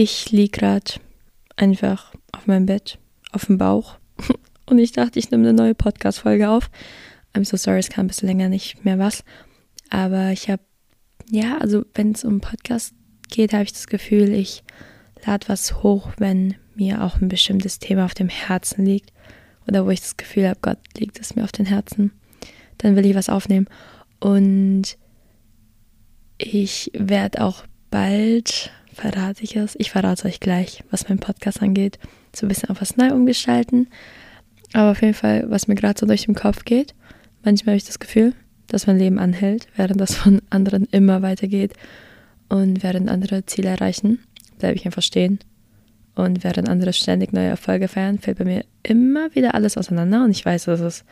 Ich liege gerade einfach auf meinem Bett, auf dem Bauch. Und ich dachte, ich nehme eine neue Podcast-Folge auf. I'm so sorry, es kam ein bisschen länger nicht mehr was. Aber ich habe, ja, also wenn es um Podcast geht, habe ich das Gefühl, ich lade was hoch, wenn mir auch ein bestimmtes Thema auf dem Herzen liegt. Oder wo ich das Gefühl habe, Gott liegt es mir auf den Herzen. Dann will ich was aufnehmen. Und ich werde auch bald, verrate ich es, ich verrate euch gleich, was mein Podcast angeht, so ein bisschen auf was neu umgestalten. Aber auf jeden Fall, was mir gerade so durch den Kopf geht, manchmal habe ich das Gefühl, dass mein Leben anhält, während das von anderen immer weitergeht. Und während andere Ziele erreichen, bleibe ich einfach stehen. Und während andere ständig neue Erfolge feiern, fällt bei mir immer wieder alles auseinander. Und ich weiß, das ist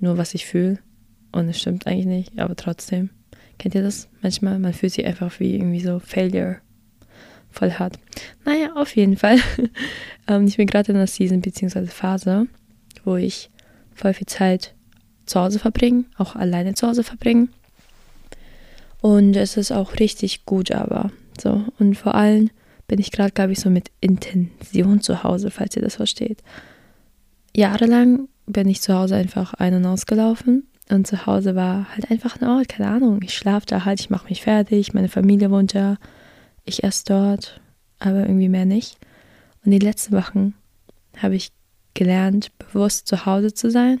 nur, was ich fühle. Und es stimmt eigentlich nicht, aber trotzdem. Kennt ihr das? Manchmal, man fühlt sich einfach wie irgendwie so Failure. Voll hart. Naja, auf jeden Fall. Ähm, ich bin gerade in einer Season bzw. Phase, wo ich voll viel Zeit zu Hause verbringe, auch alleine zu Hause verbringe. Und es ist auch richtig gut, aber so. Und vor allem bin ich gerade, glaube ich, so mit Intention zu Hause, falls ihr das versteht. Jahrelang bin ich zu Hause einfach ein- und ausgelaufen und zu Hause war halt einfach ein Ort, keine Ahnung. Ich schlafe da halt, ich mache mich fertig, meine Familie wohnt da, ich esse dort, aber irgendwie mehr nicht. Und die letzten Wochen habe ich gelernt, bewusst zu Hause zu sein,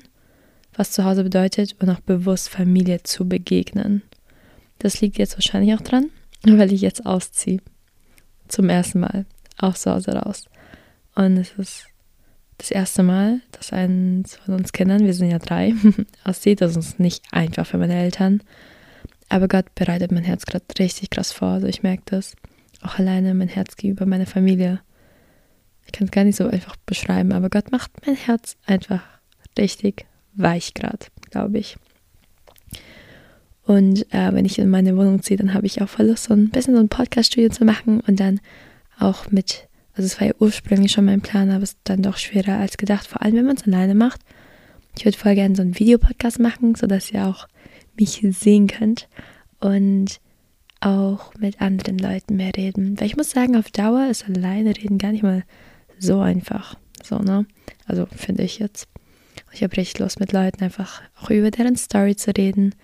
was zu Hause bedeutet und auch bewusst Familie zu begegnen. Das liegt jetzt wahrscheinlich auch dran, weil ich jetzt ausziehe. Zum ersten Mal aus zu Hause raus. Und es ist das erste Mal, dass eins von uns Kindern, wir sind ja drei, aussieht. Das ist nicht einfach für meine Eltern. Aber Gott bereitet mein Herz gerade richtig krass vor. Also ich merke das. Auch alleine mein Herz gegenüber meiner Familie. Ich kann es gar nicht so einfach beschreiben, aber Gott macht mein Herz einfach richtig weich gerade, glaube ich. Und äh, wenn ich in meine Wohnung ziehe, dann habe ich auch voll Lust, so ein bisschen so ein Podcast-Studio zu machen und dann auch mit also es war ja ursprünglich schon mein Plan, aber es ist dann doch schwerer als gedacht, vor allem wenn man es alleine macht. Ich würde voll gerne so einen Videopodcast machen, sodass ihr auch mich sehen könnt und auch mit anderen Leuten mehr reden. Weil ich muss sagen, auf Dauer ist alleine reden gar nicht mal so einfach. So, ne? Also finde ich jetzt. Ich habe richtig Lust mit Leuten einfach auch über deren Story zu reden.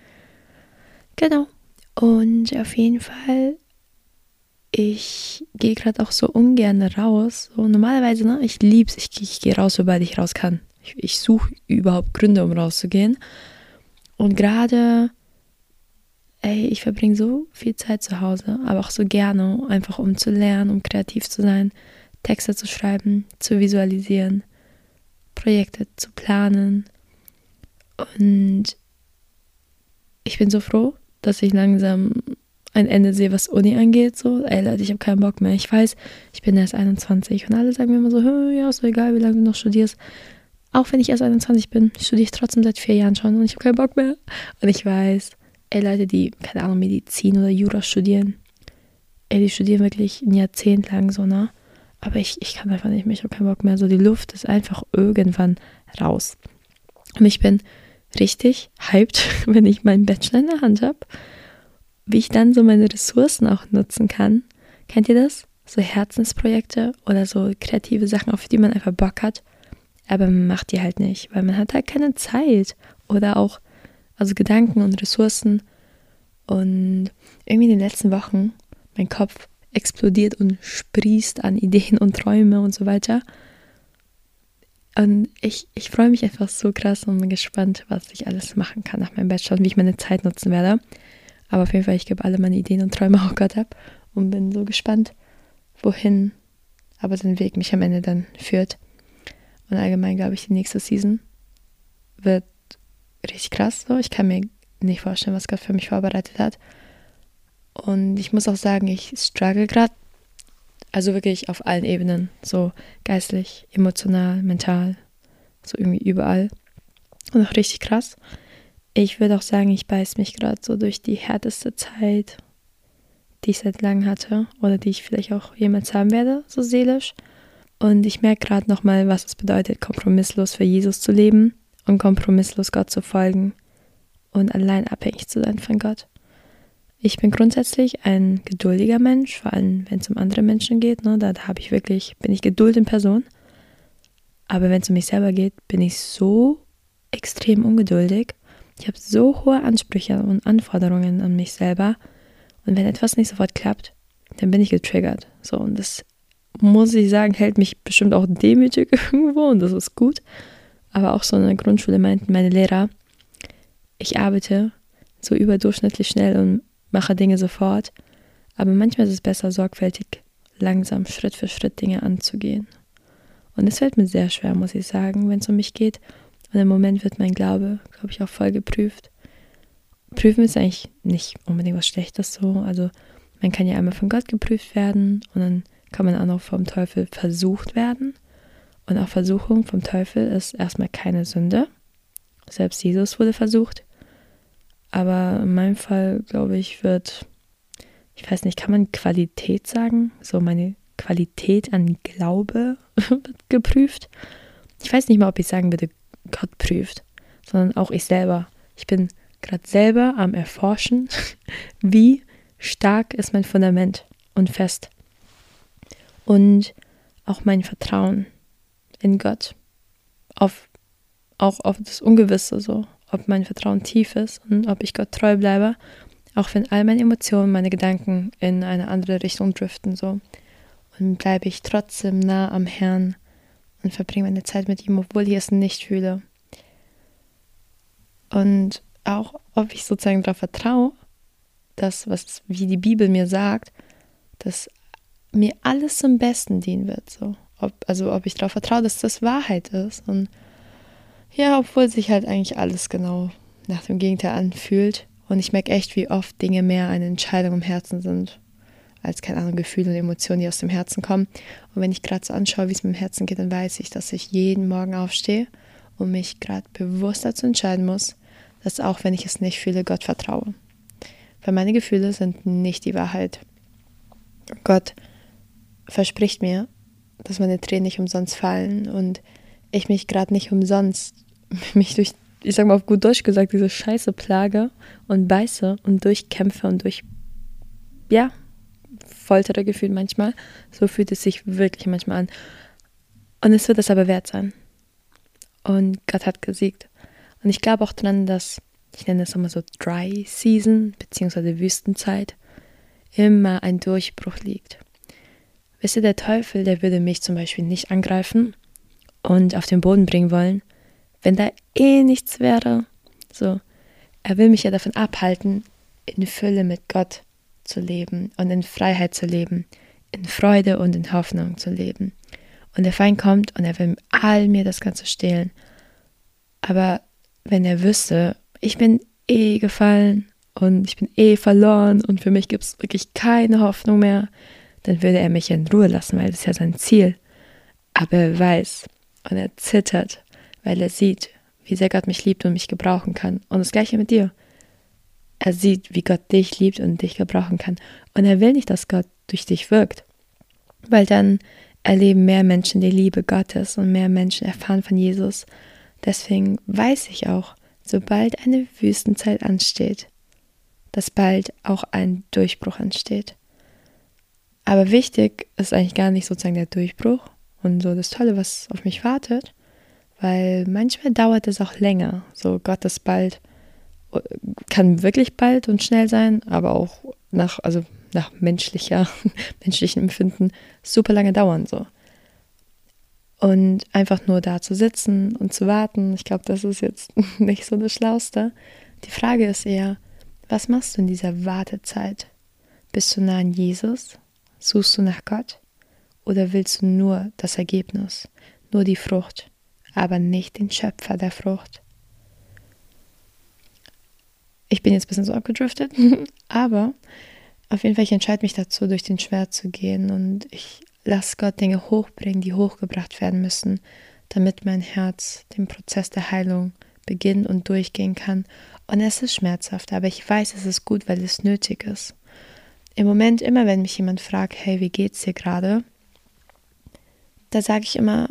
Genau. Und auf jeden Fall ich gehe gerade auch so ungern raus. So normalerweise, ne, ich lieb's, ich, ich gehe raus, sobald ich raus kann. Ich, ich suche überhaupt Gründe, um rauszugehen. Und gerade, ey, ich verbringe so viel Zeit zu Hause, aber auch so gerne, einfach um zu lernen, um kreativ zu sein, Texte zu schreiben, zu visualisieren, Projekte zu planen. Und ich bin so froh, dass ich langsam ein Ende sehe, was Uni angeht. So, ey Leute, ich habe keinen Bock mehr. Ich weiß, ich bin erst 21 und alle sagen mir immer so, ja, ist so egal, wie lange du noch studierst. Auch wenn ich erst 21 bin, studiere ich trotzdem seit vier Jahren schon und ich habe keinen Bock mehr. Und ich weiß, Leute, die, keine Ahnung, Medizin oder Jura studieren, ey, die studieren wirklich ein Jahrzehnt lang so, ne? Aber ich, ich kann einfach nicht mehr, ich habe keinen Bock mehr. So, die Luft ist einfach irgendwann raus. Und ich bin richtig hyped, wenn ich meinen Bachelor in der Hand habe wie ich dann so meine Ressourcen auch nutzen kann. Kennt ihr das? So Herzensprojekte oder so kreative Sachen, auf die man einfach Bock hat, aber man macht die halt nicht, weil man hat halt keine Zeit oder auch also Gedanken und Ressourcen und irgendwie in den letzten Wochen mein Kopf explodiert und sprießt an Ideen und Träume und so weiter. Und ich, ich freue mich einfach so krass und bin gespannt, was ich alles machen kann nach meinem Bachelor und wie ich meine Zeit nutzen werde. Aber auf jeden Fall, ich gebe alle meine Ideen und Träume auch Gott ab und bin so gespannt, wohin aber sein Weg mich am Ende dann führt. Und allgemein glaube ich, die nächste Season wird richtig krass. So. Ich kann mir nicht vorstellen, was Gott für mich vorbereitet hat. Und ich muss auch sagen, ich struggle gerade. Also wirklich auf allen Ebenen. So geistlich, emotional, mental. So irgendwie überall. Und auch richtig krass ich würde auch sagen, ich beiß mich gerade so durch die härteste Zeit, die ich seit langem hatte oder die ich vielleicht auch jemals haben werde, so seelisch. Und ich merke gerade nochmal, was es bedeutet, kompromisslos für Jesus zu leben und kompromisslos Gott zu folgen und allein abhängig zu sein von Gott. Ich bin grundsätzlich ein geduldiger Mensch, vor allem wenn es um andere Menschen geht. Ne, da habe ich wirklich, bin ich Geduld in Person. Aber wenn es um mich selber geht, bin ich so extrem ungeduldig. Ich habe so hohe Ansprüche und Anforderungen an mich selber. Und wenn etwas nicht sofort klappt, dann bin ich getriggert. So, und das muss ich sagen, hält mich bestimmt auch demütig irgendwo und das ist gut. Aber auch so in der Grundschule meinten meine Lehrer, ich arbeite so überdurchschnittlich schnell und mache Dinge sofort. Aber manchmal ist es besser, sorgfältig, langsam, Schritt für Schritt Dinge anzugehen. Und es fällt mir sehr schwer, muss ich sagen, wenn es um mich geht. Und im Moment wird mein Glaube, glaube ich, auch voll geprüft. Prüfen ist eigentlich nicht unbedingt was Schlechtes so. Also man kann ja einmal von Gott geprüft werden und dann kann man auch noch vom Teufel versucht werden. Und auch Versuchung vom Teufel ist erstmal keine Sünde. Selbst Jesus wurde versucht. Aber in meinem Fall, glaube ich, wird, ich weiß nicht, kann man Qualität sagen? So meine Qualität an Glaube wird geprüft. Ich weiß nicht mal, ob ich sagen würde, Gott prüft, sondern auch ich selber. Ich bin gerade selber am Erforschen, wie stark ist mein Fundament und fest. Und auch mein Vertrauen in Gott. Auf, auch auf das Ungewisse so. Ob mein Vertrauen tief ist und ob ich Gott treu bleibe. Auch wenn all meine Emotionen, meine Gedanken in eine andere Richtung driften so. Und bleibe ich trotzdem nah am Herrn und verbringe meine Zeit mit ihm, obwohl ich es nicht fühle. Und auch, ob ich sozusagen darauf vertraue, dass, was, wie die Bibel mir sagt, dass mir alles zum Besten dienen wird. So. Ob, also ob ich darauf vertraue, dass das Wahrheit ist. Und ja, obwohl sich halt eigentlich alles genau nach dem Gegenteil anfühlt. Und ich merke echt, wie oft Dinge mehr eine Entscheidung im Herzen sind, als keine Ahnung, Gefühle und Emotionen, die aus dem Herzen kommen. Und wenn ich gerade so anschaue, wie es mit dem Herzen geht, dann weiß ich, dass ich jeden Morgen aufstehe und mich gerade bewusst dazu entscheiden muss, dass auch wenn ich es nicht fühle, Gott vertraue. Weil meine Gefühle sind nicht die Wahrheit. Gott verspricht mir, dass meine Tränen nicht umsonst fallen und ich mich gerade nicht umsonst mich durch, ich sag mal auf gut Deutsch gesagt, diese Scheiße plage und beiße und durchkämpfe und durch, ja, foltere gefühlt manchmal. So fühlt es sich wirklich manchmal an. Und es wird es aber wert sein. Und Gott hat gesiegt. Und ich glaube auch dran, dass, ich nenne es immer so Dry Season, beziehungsweise Wüstenzeit, immer ein Durchbruch liegt. Wisst ihr, der Teufel, der würde mich zum Beispiel nicht angreifen und auf den Boden bringen wollen, wenn da eh nichts wäre. So, er will mich ja davon abhalten, in Fülle mit Gott zu leben und in Freiheit zu leben, in Freude und in Hoffnung zu leben. Und der Feind kommt und er will all mir das Ganze stehlen. Aber wenn er wüsste, ich bin eh gefallen und ich bin eh verloren und für mich gibt es wirklich keine Hoffnung mehr, dann würde er mich in Ruhe lassen, weil das ist ja sein Ziel. Aber er weiß und er zittert, weil er sieht, wie sehr Gott mich liebt und mich gebrauchen kann. Und das gleiche mit dir. Er sieht, wie Gott dich liebt und dich gebrauchen kann. Und er will nicht, dass Gott durch dich wirkt. Weil dann erleben mehr Menschen die Liebe Gottes und mehr Menschen erfahren von Jesus. Deswegen weiß ich auch, sobald eine Wüstenzeit ansteht, dass bald auch ein Durchbruch ansteht. Aber wichtig ist eigentlich gar nicht sozusagen der Durchbruch und so das Tolle, was auf mich wartet, weil manchmal dauert es auch länger. So Gott ist bald, kann wirklich bald und schnell sein, aber auch nach, also nach menschlicher, menschlichem Empfinden super lange dauern so. Und einfach nur da zu sitzen und zu warten, ich glaube, das ist jetzt nicht so das Schlauste. Die Frage ist eher, was machst du in dieser Wartezeit? Bist du nah an Jesus? Suchst du nach Gott? Oder willst du nur das Ergebnis, nur die Frucht, aber nicht den Schöpfer der Frucht? Ich bin jetzt ein bisschen so abgedriftet, aber auf jeden Fall, ich entscheide mich dazu, durch den Schmerz zu gehen und ich lasse Gott Dinge hochbringen, die hochgebracht werden müssen, damit mein Herz den Prozess der Heilung beginnen und durchgehen kann. Und es ist schmerzhaft, aber ich weiß, es ist gut, weil es nötig ist im Moment immer, wenn mich jemand fragt, hey, wie geht's dir gerade? Da sage ich immer,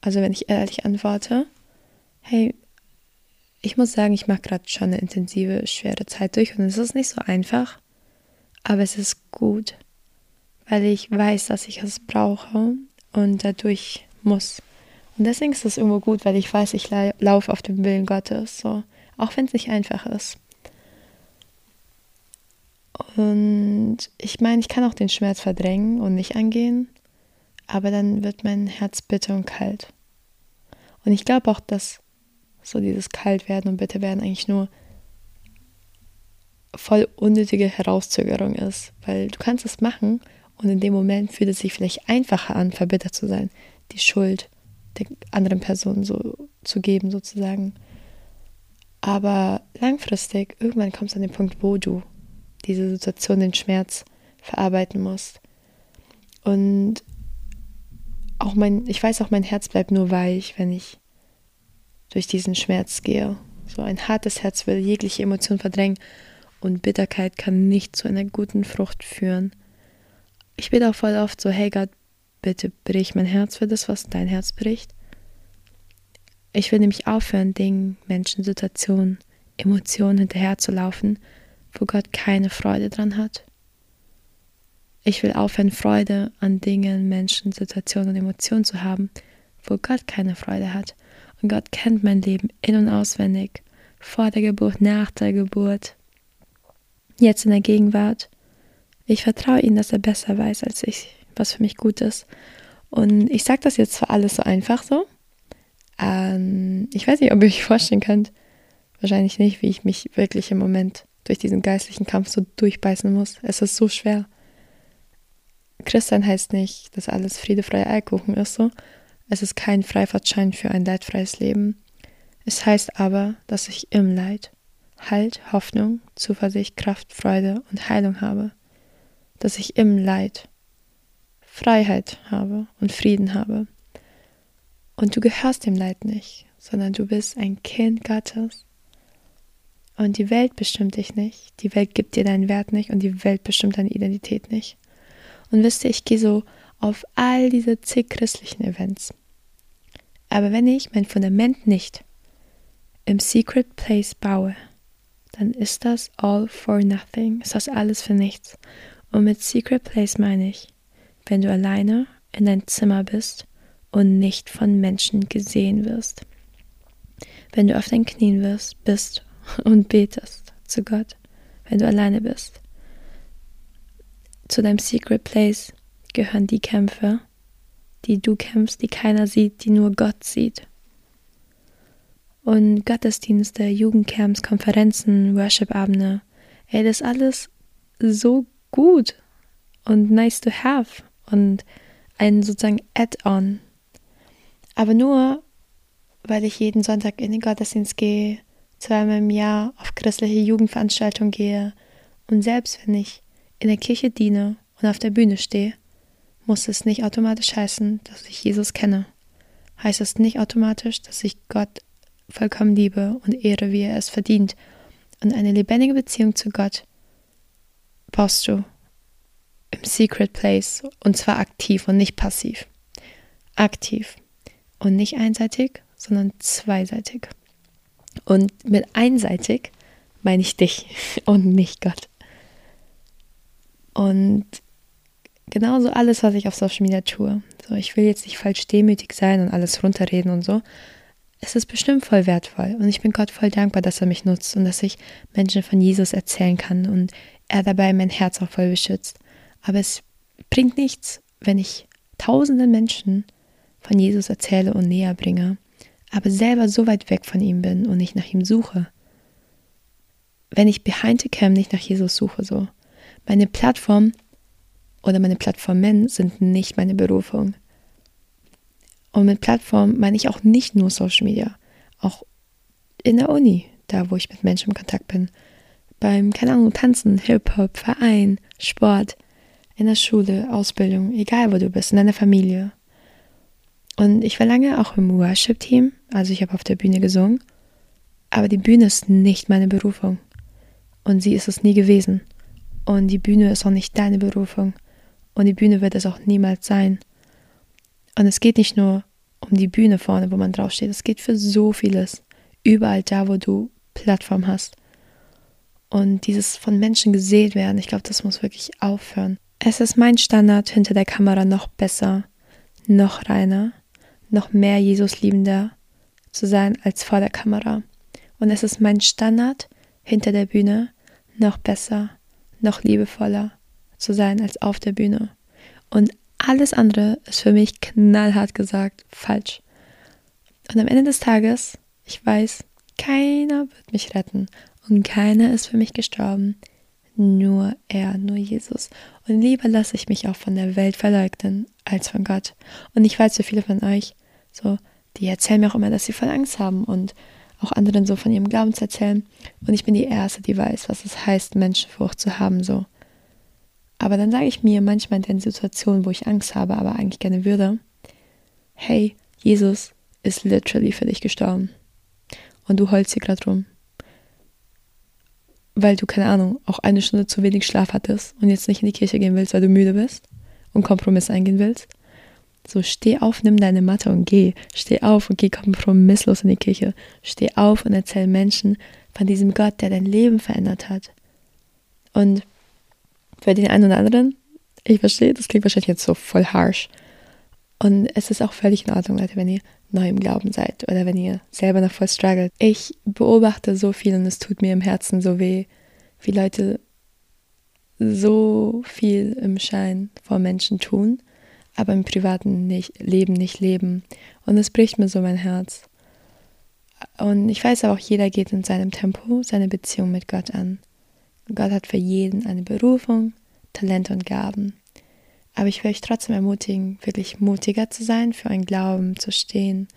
also wenn ich ehrlich antworte, hey, ich muss sagen, ich mache gerade schon eine intensive, schwere Zeit durch und es ist nicht so einfach. Aber es ist gut, weil ich weiß, dass ich es brauche und dadurch muss. Und deswegen ist es irgendwo gut, weil ich weiß, ich laufe auf dem Willen Gottes, so, auch wenn es nicht einfach ist. Und ich meine, ich kann auch den Schmerz verdrängen und nicht angehen, aber dann wird mein Herz bitter und kalt. Und ich glaube auch, dass so dieses Kaltwerden und Bitterwerden eigentlich nur voll unnötige Herauszögerung ist, weil du kannst es machen und in dem Moment fühlt es sich vielleicht einfacher an, verbittert zu sein, die Schuld der anderen Person so zu geben sozusagen. Aber langfristig, irgendwann kommst du an den Punkt, wo du diese Situation, den Schmerz verarbeiten musst. Und auch mein, ich weiß auch, mein Herz bleibt nur weich, wenn ich durch diesen Schmerz gehe. So ein hartes Herz will jegliche Emotion verdrängen und Bitterkeit kann nicht zu einer guten Frucht führen. Ich bete auch voll oft so, hey Gott, bitte brich mein Herz für das, was dein Herz bricht. Ich will nämlich aufhören, Dingen, Menschen, Situationen, Emotionen hinterherzulaufen, wo Gott keine Freude dran hat. Ich will aufhören, Freude an Dingen, Menschen, Situationen und Emotionen zu haben, wo Gott keine Freude hat. Und Gott kennt mein Leben in und auswendig, vor der Geburt, nach der Geburt, jetzt in der Gegenwart. Ich vertraue ihm, dass er besser weiß als ich, was für mich gut ist. Und ich sage das jetzt zwar alles so einfach so. Ähm, ich weiß nicht, ob ihr euch vorstellen könnt, wahrscheinlich nicht, wie ich mich wirklich im Moment durch diesen geistlichen Kampf so durchbeißen muss. Es ist so schwer. Christian heißt nicht, dass alles Friede, Freie Eierkuchen ist so. Es ist kein Freifahrtschein für ein leidfreies Leben. Es heißt aber, dass ich im Leid Halt, Hoffnung, Zuversicht, Kraft, Freude und Heilung habe. Dass ich im Leid Freiheit habe und Frieden habe. Und du gehörst dem Leid nicht, sondern du bist ein Kind Gottes. Und die Welt bestimmt dich nicht. Die Welt gibt dir deinen Wert nicht und die Welt bestimmt deine Identität nicht. Und wisst ihr, ich gehe so auf all diese zig christlichen Events. Aber wenn ich mein Fundament nicht im Secret Place baue, dann ist das all for nothing. Ist das alles für nichts. Und mit Secret Place meine ich, wenn du alleine in dein Zimmer bist und nicht von Menschen gesehen wirst. Wenn du auf deinen Knien wirst, bist und betest zu Gott, wenn du alleine bist. Zu deinem Secret Place gehören die Kämpfe, die du kämpfst, die keiner sieht, die nur Gott sieht. Und Gottesdienste, Jugendcamps, Konferenzen, Worship-Abende, ey, das ist alles so gut und nice to have und ein sozusagen Add-on. Aber nur, weil ich jeden Sonntag in den Gottesdienst gehe, zweimal im Jahr auf christliche Jugendveranstaltungen gehe und selbst wenn ich in der Kirche diene und auf der Bühne stehe, muss es nicht automatisch heißen, dass ich Jesus kenne. Heißt es nicht automatisch, dass ich Gott vollkommen liebe und ehre, wie er es verdient. Und eine lebendige Beziehung zu Gott baust du im Secret Place und zwar aktiv und nicht passiv. Aktiv und nicht einseitig, sondern zweiseitig. Und mit einseitig meine ich dich und nicht Gott. Und genauso alles, was ich auf Social Media tue. So, ich will jetzt nicht falsch demütig sein und alles runterreden und so. Es ist bestimmt voll wertvoll und ich bin Gott voll dankbar, dass er mich nutzt und dass ich Menschen von Jesus erzählen kann und er dabei mein Herz auch voll beschützt. Aber es bringt nichts, wenn ich tausenden Menschen von Jesus erzähle und näher bringe, aber selber so weit weg von ihm bin und nicht nach ihm suche. Wenn ich behind the cam nicht nach Jesus suche, so. Meine Plattform oder meine Plattformen sind nicht meine Berufung. Und mit Plattform meine ich auch nicht nur Social Media, auch in der Uni, da wo ich mit Menschen im Kontakt bin. Beim, keine Ahnung, Tanzen, Hip-Hop, Verein, Sport, in der Schule, Ausbildung, egal wo du bist, in deiner Familie. Und ich war lange auch im Worship-Team, also ich habe auf der Bühne gesungen, aber die Bühne ist nicht meine Berufung. Und sie ist es nie gewesen. Und die Bühne ist auch nicht deine Berufung. Und die Bühne wird es auch niemals sein. Und es geht nicht nur um die Bühne vorne, wo man draufsteht. Es geht für so vieles. Überall da, wo du Plattform hast. Und dieses von Menschen gesehen werden, ich glaube, das muss wirklich aufhören. Es ist mein Standard, hinter der Kamera noch besser, noch reiner, noch mehr Jesus liebender zu sein als vor der Kamera. Und es ist mein Standard, hinter der Bühne noch besser, noch liebevoller zu sein als auf der Bühne. Und alles andere ist für mich knallhart gesagt falsch. Und am Ende des Tages, ich weiß, keiner wird mich retten und keiner ist für mich gestorben. Nur er, nur Jesus. Und lieber lasse ich mich auch von der Welt verleugnen als von Gott. Und ich weiß, so viele von euch, so, die erzählen mir auch immer, dass sie voll Angst haben und auch anderen so von ihrem Glauben zu erzählen. Und ich bin die Erste, die weiß, was es heißt, Menschenfurcht zu haben, so. Aber dann sage ich mir manchmal in den Situationen, wo ich Angst habe, aber eigentlich gerne würde, hey, Jesus ist literally für dich gestorben. Und du heulst hier gerade rum weil du, keine Ahnung, auch eine Stunde zu wenig Schlaf hattest und jetzt nicht in die Kirche gehen willst, weil du müde bist und Kompromiss eingehen willst. So, steh auf, nimm deine Matte und geh. Steh auf und geh kompromisslos in die Kirche. Steh auf und erzähl Menschen von diesem Gott, der dein Leben verändert hat. Und für den einen oder anderen, ich verstehe, das klingt wahrscheinlich jetzt so voll harsh. Und es ist auch völlig in Ordnung, Leute, wenn ihr neu im Glauben seid oder wenn ihr selber noch voll struggelt. Ich beobachte so viel und es tut mir im Herzen so weh, wie Leute so viel im Schein vor Menschen tun, aber im privaten nicht, Leben nicht leben. Und es bricht mir so mein Herz. Und ich weiß aber auch, jeder geht in seinem Tempo seine Beziehung mit Gott an. Gott hat für jeden eine Berufung, Talente und Gaben. Aber ich will euch trotzdem ermutigen, wirklich mutiger zu sein, für einen Glauben zu stehen.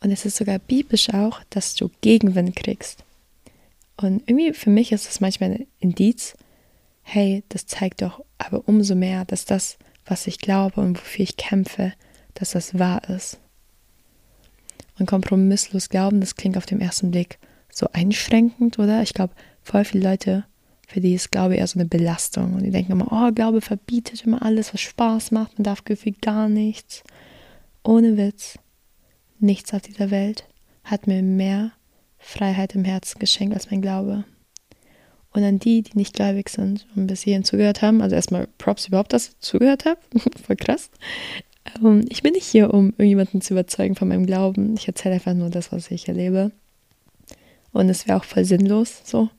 Und es ist sogar biblisch auch, dass du Gegenwind kriegst. Und irgendwie für mich ist das manchmal ein Indiz, hey, das zeigt doch aber umso mehr, dass das, was ich glaube und wofür ich kämpfe, dass das wahr ist. Und kompromisslos glauben, das klingt auf den ersten Blick so einschränkend, oder? Ich glaube, voll viele Leute für die ist Glaube eher so eine Belastung. Und die denken immer, oh, Glaube verbietet immer alles, was Spaß macht. Man darf gefühlt gar nichts. Ohne Witz, nichts auf dieser Welt hat mir mehr Freiheit im Herzen geschenkt als mein Glaube. Und an die, die nicht gläubig sind und bis hierhin zugehört haben, also erstmal Props überhaupt, dass ich zugehört habe, voll krass. Ähm, ich bin nicht hier, um irgendjemanden zu überzeugen von meinem Glauben. Ich erzähle einfach nur das, was ich erlebe. Und es wäre auch voll sinnlos, so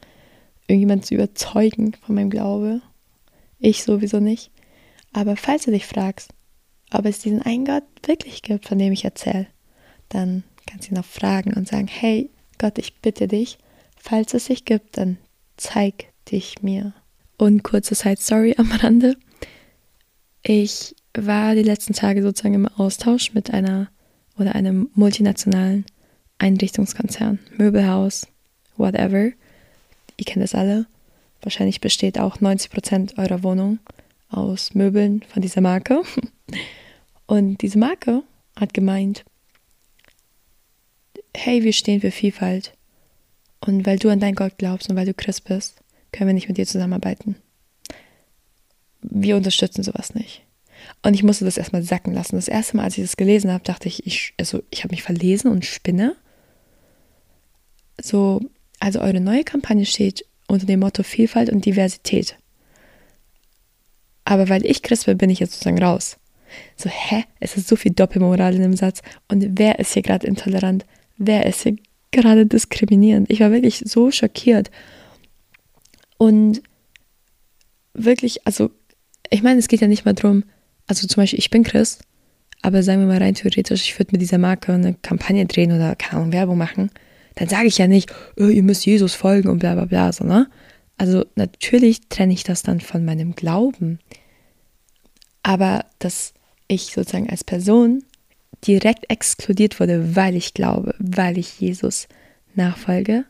irgendjemand zu überzeugen von meinem Glaube. Ich sowieso nicht. Aber falls du dich fragst, ob es diesen einen Gott wirklich gibt, von dem ich erzähle, dann kannst du ihn auch fragen und sagen, hey Gott, ich bitte dich, falls es sich gibt, dann zeig dich mir. Und kurze Side Story am Rande. Ich war die letzten Tage sozusagen im Austausch mit einer oder einem multinationalen Einrichtungskonzern, Möbelhaus, whatever ihr kennt es alle, wahrscheinlich besteht auch 90 Prozent eurer Wohnung aus Möbeln von dieser Marke. Und diese Marke hat gemeint, hey, wir stehen für Vielfalt. Und weil du an dein Gott glaubst und weil du Christ bist, können wir nicht mit dir zusammenarbeiten. Wir unterstützen sowas nicht. Und ich musste das erstmal sacken lassen. Das erste Mal, als ich das gelesen habe, dachte ich, ich also ich habe mich verlesen und spinne. So, also eure neue Kampagne steht unter dem Motto Vielfalt und Diversität. Aber weil ich Christ bin, bin ich jetzt sozusagen raus. So, hä? Es ist so viel Doppelmoral in dem Satz. Und wer ist hier gerade intolerant? Wer ist hier gerade diskriminierend? Ich war wirklich so schockiert. Und wirklich, also, ich meine, es geht ja nicht mal darum, also zum Beispiel, ich bin Christ, aber sagen wir mal rein theoretisch, ich würde mit dieser Marke eine Kampagne drehen oder keine Ahnung, Werbung machen dann sage ich ja nicht, oh, ihr müsst Jesus folgen und bla bla bla, so, ne? Also natürlich trenne ich das dann von meinem Glauben. Aber dass ich sozusagen als Person direkt exkludiert wurde, weil ich glaube, weil ich Jesus nachfolge,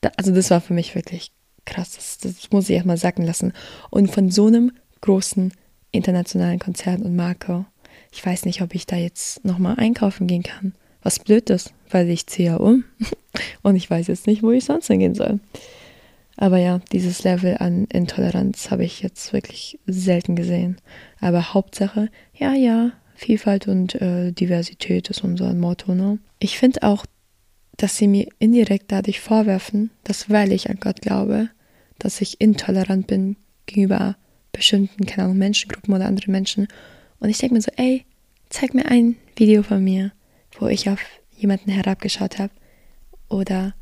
da, also das war für mich wirklich krass. Das, das muss ich erstmal sacken lassen. Und von so einem großen internationalen Konzern und Marke, ich weiß nicht, ob ich da jetzt nochmal einkaufen gehen kann. Was blöd ist, weil ich ziehe ja um und ich weiß jetzt nicht, wo ich sonst hingehen soll. Aber ja, dieses Level an Intoleranz habe ich jetzt wirklich selten gesehen. Aber Hauptsache, ja, ja, Vielfalt und äh, Diversität ist unser Motto. Ne? Ich finde auch, dass sie mir indirekt dadurch vorwerfen, dass weil ich an Gott glaube, dass ich intolerant bin gegenüber bestimmten, keine Ahnung, Menschengruppen oder anderen Menschen. Und ich denke mir so, ey, zeig mir ein Video von mir, wo ich auf jemanden herabgeschaut habe oder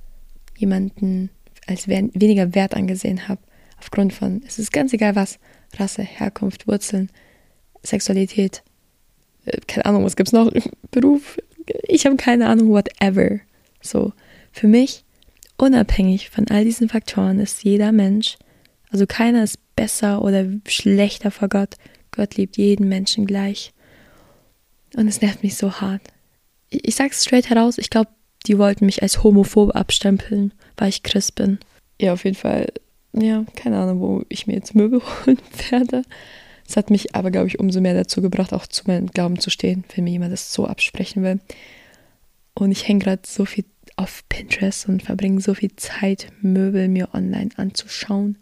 jemanden als weniger wert angesehen habe, aufgrund von, es ist ganz egal was, Rasse, Herkunft, Wurzeln, Sexualität, äh, keine Ahnung, was gibt's noch, Beruf, ich habe keine Ahnung, whatever. So, für mich, unabhängig von all diesen Faktoren, ist jeder Mensch, also keiner ist besser oder schlechter vor Gott. Gott liebt jeden Menschen gleich. Und es nervt mich so hart. Ich, sag's straight heraus, ich glaube, die wollten mich als homophob abstempeln, weil ich Christ bin. Ja, auf jeden Fall, ja, keine Ahnung, wo ich mir jetzt Möbel holen werde. Es hat mich aber, glaube ich, umso mehr dazu gebracht, auch zu meinem Glauben zu stehen, wenn mir jemand das so absprechen will. Und ich hänge gerade so viel auf Pinterest und verbringe so viel Zeit, Möbel mir online anzuschauen.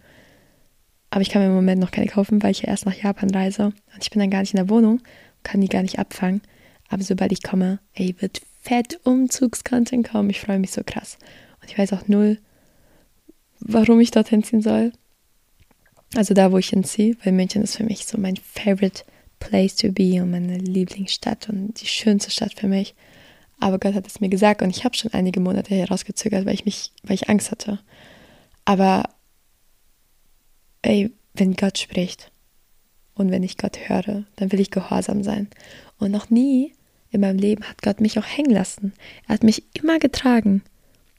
Aber ich kann mir im Moment noch keine kaufen, weil ich ja erst nach Japan reise. Und ich bin dann gar nicht in der Wohnung, kann die gar nicht abfangen. Aber sobald ich komme, ey, wird fett Umzugscontent kommen. Ich freue mich so krass. Und ich weiß auch null, warum ich dorthin ziehen soll. Also da, wo ich hinziehe, weil München ist für mich so mein favorite place to be und meine Lieblingsstadt und die schönste Stadt für mich. Aber Gott hat es mir gesagt und ich habe schon einige Monate herausgezögert, weil ich mich, weil ich Angst hatte. Aber ey, wenn Gott spricht und wenn ich Gott höre, dann will ich gehorsam sein. Und noch nie in meinem Leben hat Gott mich auch hängen lassen. Er hat mich immer getragen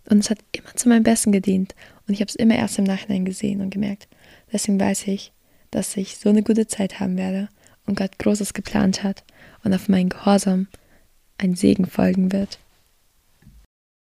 und es hat immer zu meinem Besten gedient. Und ich habe es immer erst im Nachhinein gesehen und gemerkt. Deswegen weiß ich, dass ich so eine gute Zeit haben werde und Gott Großes geplant hat und auf meinen Gehorsam ein Segen folgen wird.